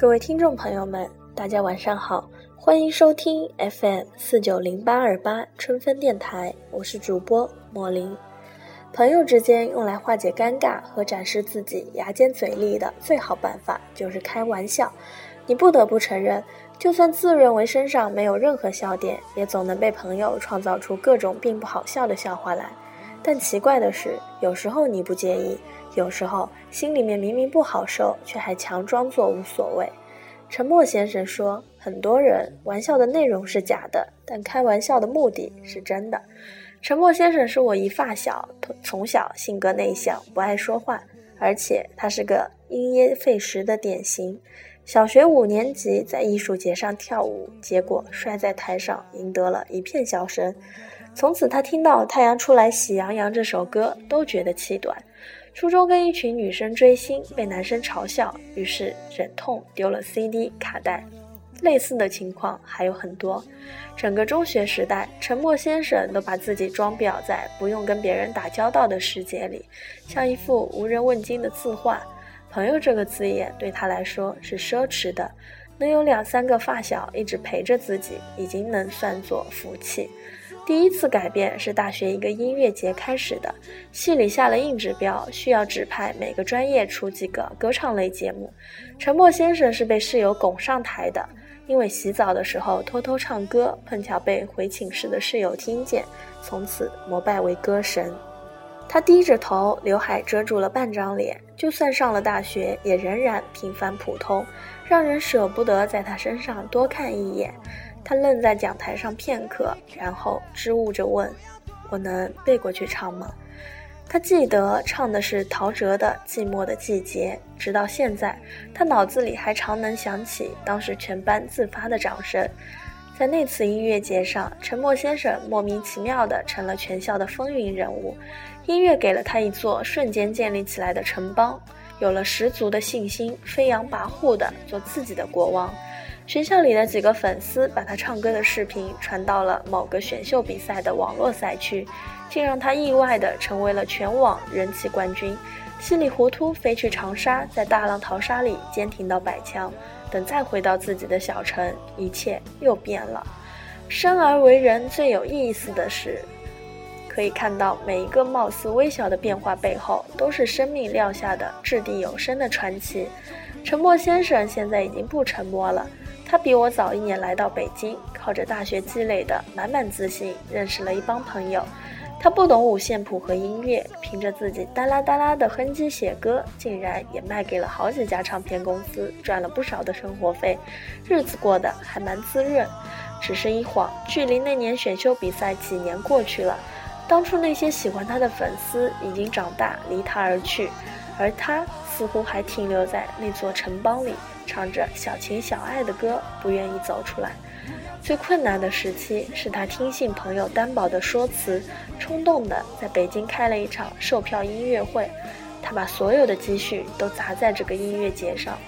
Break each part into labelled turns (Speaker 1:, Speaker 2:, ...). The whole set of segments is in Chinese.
Speaker 1: 各位听众朋友们，大家晚上好，欢迎收听 FM 四九零八二八春分电台，我是主播莫林。朋友之间用来化解尴尬和展示自己牙尖嘴利的最好办法就是开玩笑。你不得不承认，就算自认为身上没有任何笑点，也总能被朋友创造出各种并不好笑的笑话来。但奇怪的是，有时候你不介意，有时候心里面明明不好受，却还强装作无所谓。沉默先生说：“很多人玩笑的内容是假的，但开玩笑的目的是真的。”沉默先生是我一发小，从小性格内向，不爱说话，而且他是个因噎废食的典型。小学五年级在艺术节上跳舞，结果摔在台上，赢得了一片笑声。从此，他听到《太阳出来喜洋洋》这首歌都觉得气短。初中跟一群女生追星，被男生嘲笑，于是忍痛丢了 CD 卡带。类似的情况还有很多。整个中学时代，沉默先生都把自己装裱在不用跟别人打交道的世界里，像一幅无人问津的字画。朋友这个字眼对他来说是奢侈的，能有两三个发小一直陪着自己，已经能算作福气。第一次改变是大学一个音乐节开始的，系里下了硬指标，需要指派每个专业出几个歌唱类节目。沉默先生是被室友拱上台的，因为洗澡的时候偷偷唱歌，碰巧被回寝室的室友听见，从此膜拜为歌神。他低着头，刘海遮住了半张脸，就算上了大学，也仍然平凡普通，让人舍不得在他身上多看一眼。他愣在讲台上片刻，然后支吾着问：“我能背过去唱吗？”他记得唱的是陶喆的《寂寞的季节》，直到现在，他脑子里还常能想起当时全班自发的掌声。在那次音乐节上，沉默先生莫名其妙地成了全校的风云人物。音乐给了他一座瞬间建立起来的城邦，有了十足的信心，飞扬跋扈地做自己的国王。学校里的几个粉丝把他唱歌的视频传到了某个选秀比赛的网络赛区，竟让他意外地成为了全网人气冠军。稀里糊涂飞去长沙，在大浪淘沙里坚挺到百强。等再回到自己的小城，一切又变了。生而为人最有意思的是，可以看到每一个貌似微小的变化背后，都是生命撂下的掷地有声的传奇。沉默先生现在已经不沉默了。他比我早一年来到北京，靠着大学积累的满满自信，认识了一帮朋友。他不懂五线谱和音乐，凭着自己哒啦哒啦的哼唧写歌，竟然也卖给了好几家唱片公司，赚了不少的生活费，日子过得还蛮滋润。只是一晃，距离那年选秀比赛几年过去了，当初那些喜欢他的粉丝已经长大，离他而去，而他似乎还停留在那座城邦里。唱着小情小爱的歌，不愿意走出来。最困难的时期是他听信朋友担保的说辞，冲动的在北京开了一场售票音乐会。他把所有的积蓄都砸在这个音乐节上。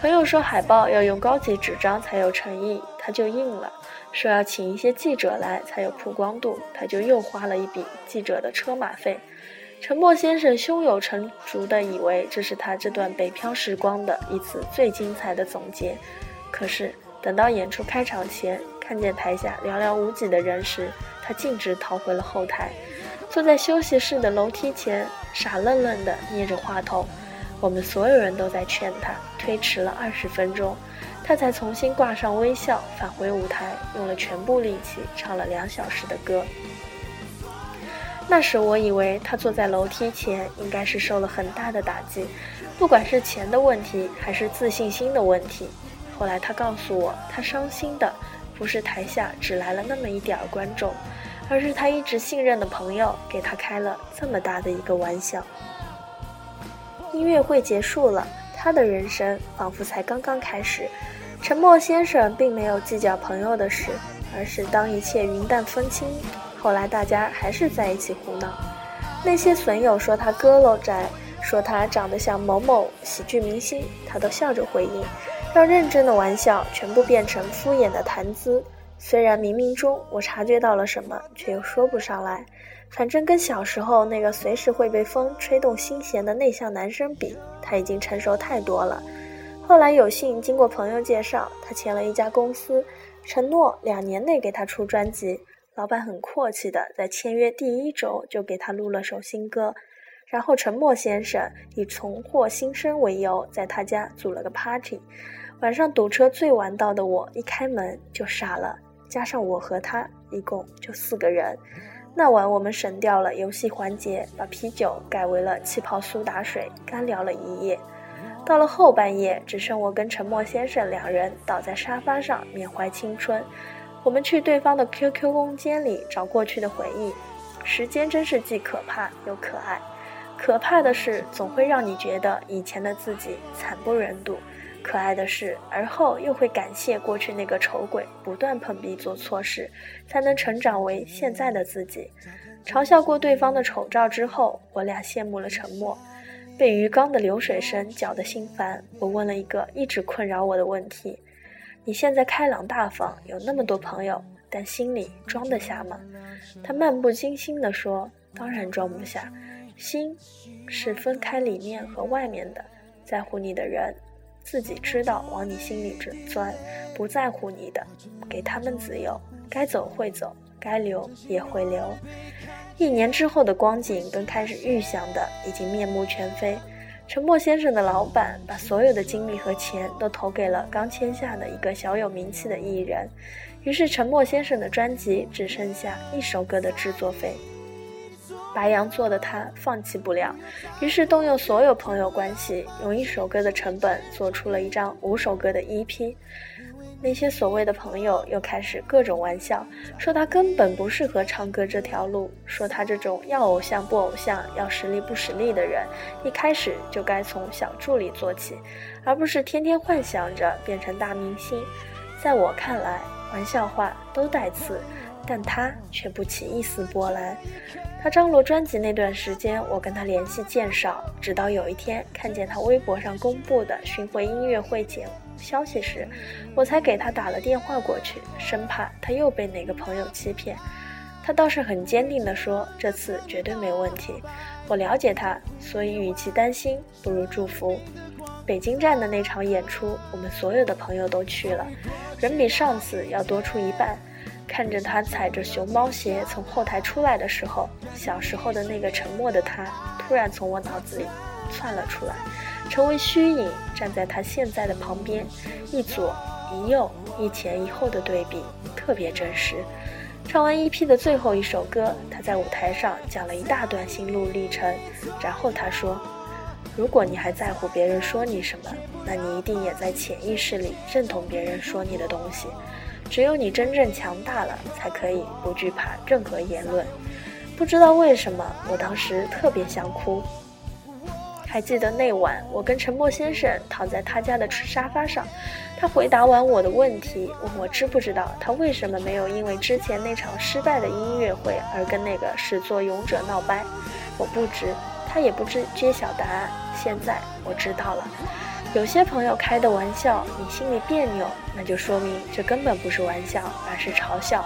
Speaker 1: 朋友说海报要用高级纸张才有诚意，他就应了；说要请一些记者来才有曝光度，他就又花了一笔记者的车马费。沉默先生胸有成竹地以为这是他这段北漂时光的一次最精彩的总结，可是等到演出开场前，看见台下寥寥无几的人时，他径直逃回了后台，坐在休息室的楼梯前，傻愣愣地捏着话筒。我们所有人都在劝他，推迟了二十分钟，他才重新挂上微笑，返回舞台，用了全部力气唱了两小时的歌。那时我以为他坐在楼梯前应该是受了很大的打击，不管是钱的问题还是自信心的问题。后来他告诉我，他伤心的不是台下只来了那么一点儿观众，而是他一直信任的朋友给他开了这么大的一个玩笑。音乐会结束了，他的人生仿佛才刚刚开始。沉默先生并没有计较朋友的事，而是当一切云淡风轻。后来大家还是在一起胡闹，那些损友说他佝偻宅，说他长得像某某喜剧明星，他都笑着回应，让认真的玩笑全部变成敷衍的谈资。虽然冥冥中我察觉到了什么，却又说不上来。反正跟小时候那个随时会被风吹动心弦的内向男生比，他已经成熟太多了。后来有幸经过朋友介绍，他签了一家公司，承诺两年内给他出专辑。老板很阔气的，在签约第一周就给他录了首新歌。然后沉默先生以重获新生为由，在他家组了个 party。晚上堵车最晚到的我，一开门就傻了。加上我和他，一共就四个人。那晚我们省掉了游戏环节，把啤酒改为了气泡苏打水，干聊了一夜。到了后半夜，只剩我跟沉默先生两人倒在沙发上缅怀青春。我们去对方的 QQ 空间里找过去的回忆。时间真是既可怕又可爱。可怕的是，总会让你觉得以前的自己惨不忍睹；可爱的是，而后又会感谢过去那个丑鬼不断碰壁做错事，才能成长为现在的自己。嘲笑过对方的丑照之后，我俩羡慕了沉默。被鱼缸的流水声搅得心烦，我问了一个一直困扰我的问题：“你现在开朗大方，有那么多朋友，但心里装得下吗？”他漫不经心地说：“当然装不下，心是分开里面和外面的。在乎你的人，自己知道往你心里钻；不在乎你的，给他们自由，该走会走，该留也会留。”一年之后的光景跟开始预想的已经面目全非。陈默先生的老板把所有的精力和钱都投给了刚签下的一个小有名气的艺人，于是陈默先生的专辑只剩下一首歌的制作费。白羊座的他放弃不了，于是动用所有朋友关系，用一首歌的成本做出了一张五首歌的 EP。那些所谓的朋友又开始各种玩笑，说他根本不适合唱歌这条路，说他这种要偶像不偶像、要实力不实力的人，一开始就该从小助理做起，而不是天天幻想着变成大明星。在我看来，玩笑话都带刺，但他却不起一丝波澜。他张罗专辑那段时间，我跟他联系渐少，直到有一天看见他微博上公布的巡回音乐会节。消息时，我才给他打了电话过去，生怕他又被哪个朋友欺骗。他倒是很坚定地说：“这次绝对没问题。”我了解他，所以与其担心，不如祝福。北京站的那场演出，我们所有的朋友都去了，人比上次要多出一半。看着他踩着熊猫鞋从后台出来的时候，小时候的那个沉默的他，突然从我脑子里窜了出来。成为虚影，站在他现在的旁边，一左一右，一前一后的对比，特别真实。唱完 EP 的最后一首歌，他在舞台上讲了一大段心路历程，然后他说：“如果你还在乎别人说你什么，那你一定也在潜意识里认同别人说你的东西。只有你真正强大了，才可以不惧怕任何言论。”不知道为什么，我当时特别想哭。还记得那晚，我跟陈默先生躺在他家的沙发上，他回答完我的问题，问我知不知道他为什么没有因为之前那场失败的音乐会而跟那个始作俑者闹掰。我不知，他也不知揭晓答案。现在我知道了，有些朋友开的玩笑，你心里别扭，那就说明这根本不是玩笑，而是嘲笑。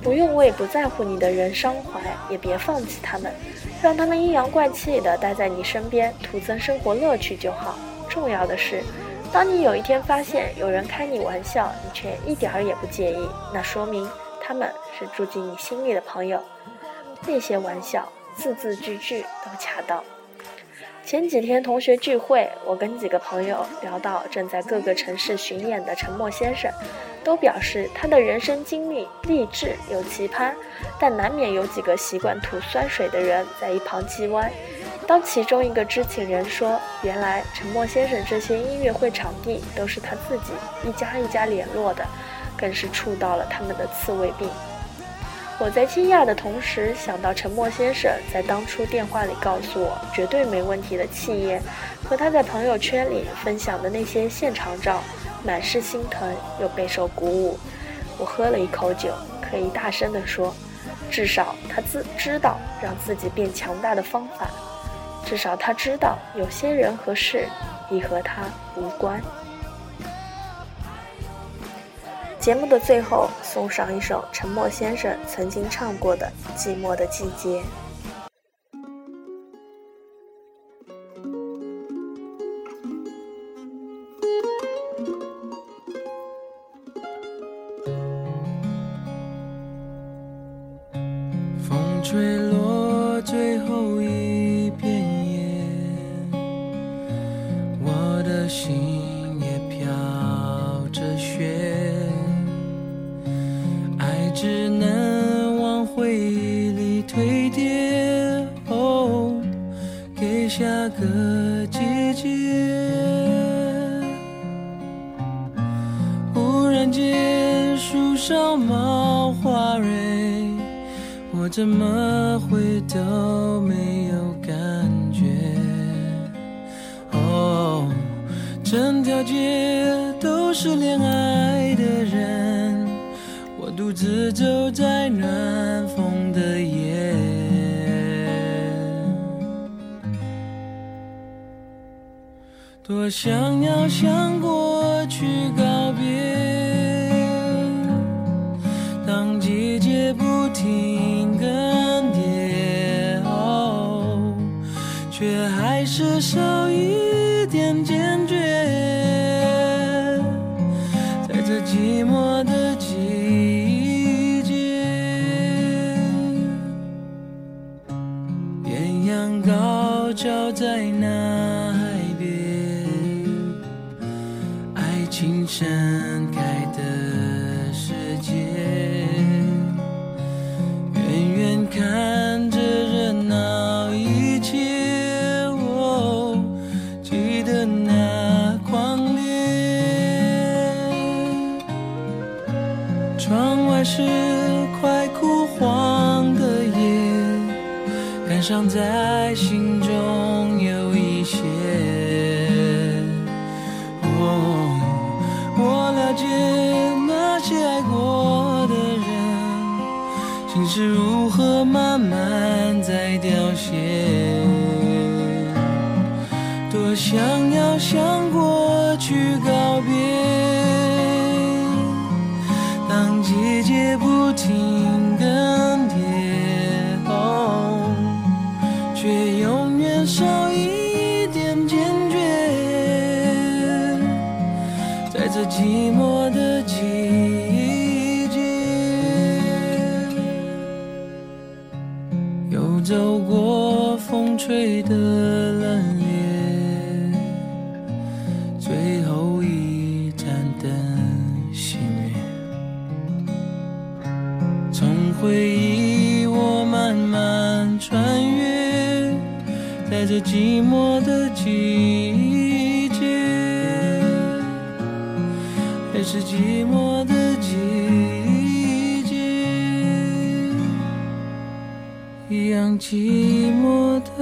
Speaker 1: 不用为不在乎你的人伤怀，也别放弃他们，让他们阴阳怪气的待在你身边，徒增生活乐趣就好。重要的是，当你有一天发现有人开你玩笑，你却一点儿也不介意，那说明他们是住进你心里的朋友。那些玩笑字字句句都恰当。前几天同学聚会，我跟几个朋友聊到正在各个城市巡演的沉默先生。都表示他的人生经历励志又奇葩，但难免有几个习惯吐酸水的人在一旁叽歪。当其中一个知情人说：“原来沉默先生这些音乐会场地都是他自己一家一家联络的”，更是触到了他们的刺猬病。我在惊讶的同时，想到沉默先生在当初电话里告诉我绝对没问题的气焰，和他在朋友圈里分享的那些现场照。满是心疼，又备受鼓舞。我喝了一口酒，可以大声地说：至少他自知道让自己变强大的方法，至少他知道有些人和事已和他无关。节目的最后送上一首陈默先生曾经唱过的寂寞的季节。
Speaker 2: 风吹那个季节，忽然间树上冒花蕊，我怎么会都没有感觉？哦，整条街都是恋爱的人，我独自走在暖我想要向过去告别，当季节不停更迭，哦，却还是少一点坚决。在这寂寞的季是快枯黄的叶，感伤在心中有一些。哦，我了解那些爱过的人，心是是寂寞的季节，一样寂寞的